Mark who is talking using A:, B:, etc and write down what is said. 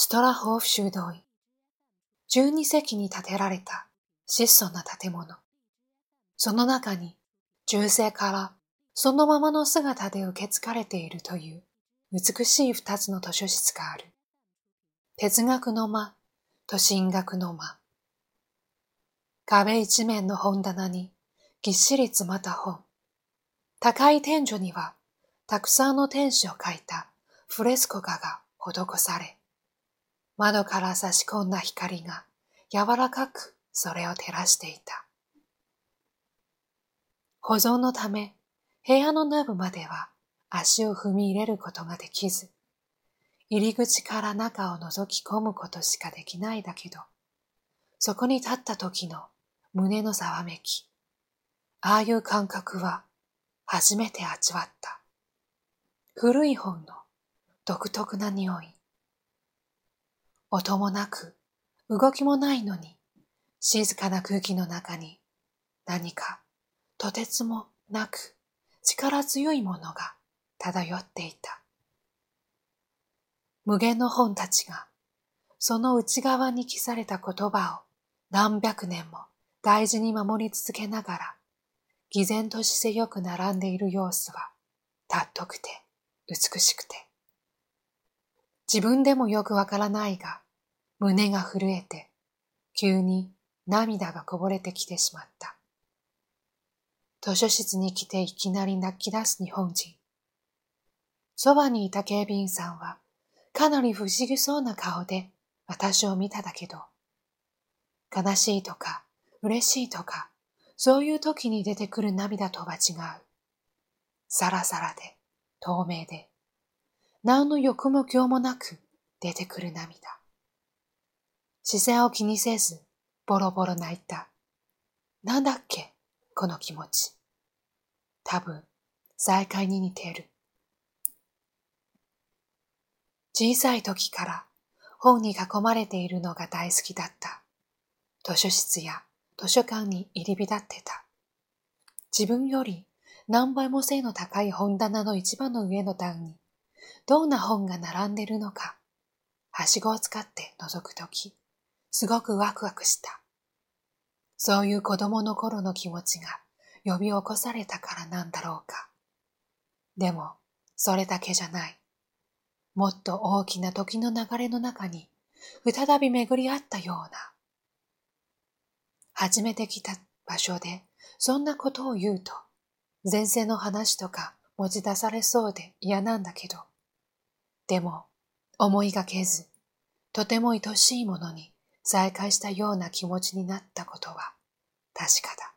A: ストラホーフ修道院。12世紀に建てられた質素な建物。その中に中世からそのままの姿で受け継がれているという美しい二つの図書室がある。哲学の間と神学の間。壁一面の本棚にぎっしり詰まった本。高い天井にはたくさんの天使を描いたフレスコ画が施され、窓から差し込んだ光が柔らかくそれを照らしていた。保存のため部屋の内部までは足を踏み入れることができず、入り口から中を覗き込むことしかできないだけど、そこに立った時の胸のざわめき、ああいう感覚は初めて味わった。古い本の独特な匂い。音もなく、動きもないのに、静かな空気の中に何かとてつもなく力強いものが漂っていた。無限の本たちがその内側に記された言葉を何百年も大事に守り続けながら偽善と姿勢よく並んでいる様子は、たっとくて、美しくて。自分でもよくわからないが、胸が震えて、急に涙がこぼれてきてしまった。図書室に来ていきなり泣き出す日本人。そばにいた警備員さんは、かなり不思議そうな顔で私を見ただけど、悲しいとか嬉しいとかそういう時に出てくる涙とは違う。サラサラで、透明で、何の欲も今日もなく出てくる涙。視線を気にせず、ボロボロ泣いた。なんだっけ、この気持ち。多分、再会に似てる。小さい時から本に囲まれているのが大好きだった。図書室や図書館に入り浸ってた。自分より何倍も背の高い本棚の一番の上の段に、どんな本が並んでるのか、はしごを使って覗くとき、すごくワクワクした。そういう子供の頃の気持ちが呼び起こされたからなんだろうか。でも、それだけじゃない。もっと大きな時の流れの中に、再び巡り合ったような、初めて来た場所でそんなことを言うと、前世の話とか持ち出されそうで嫌なんだけど、でも思いがけず、とても愛しいものに再会したような気持ちになったことは確かだ。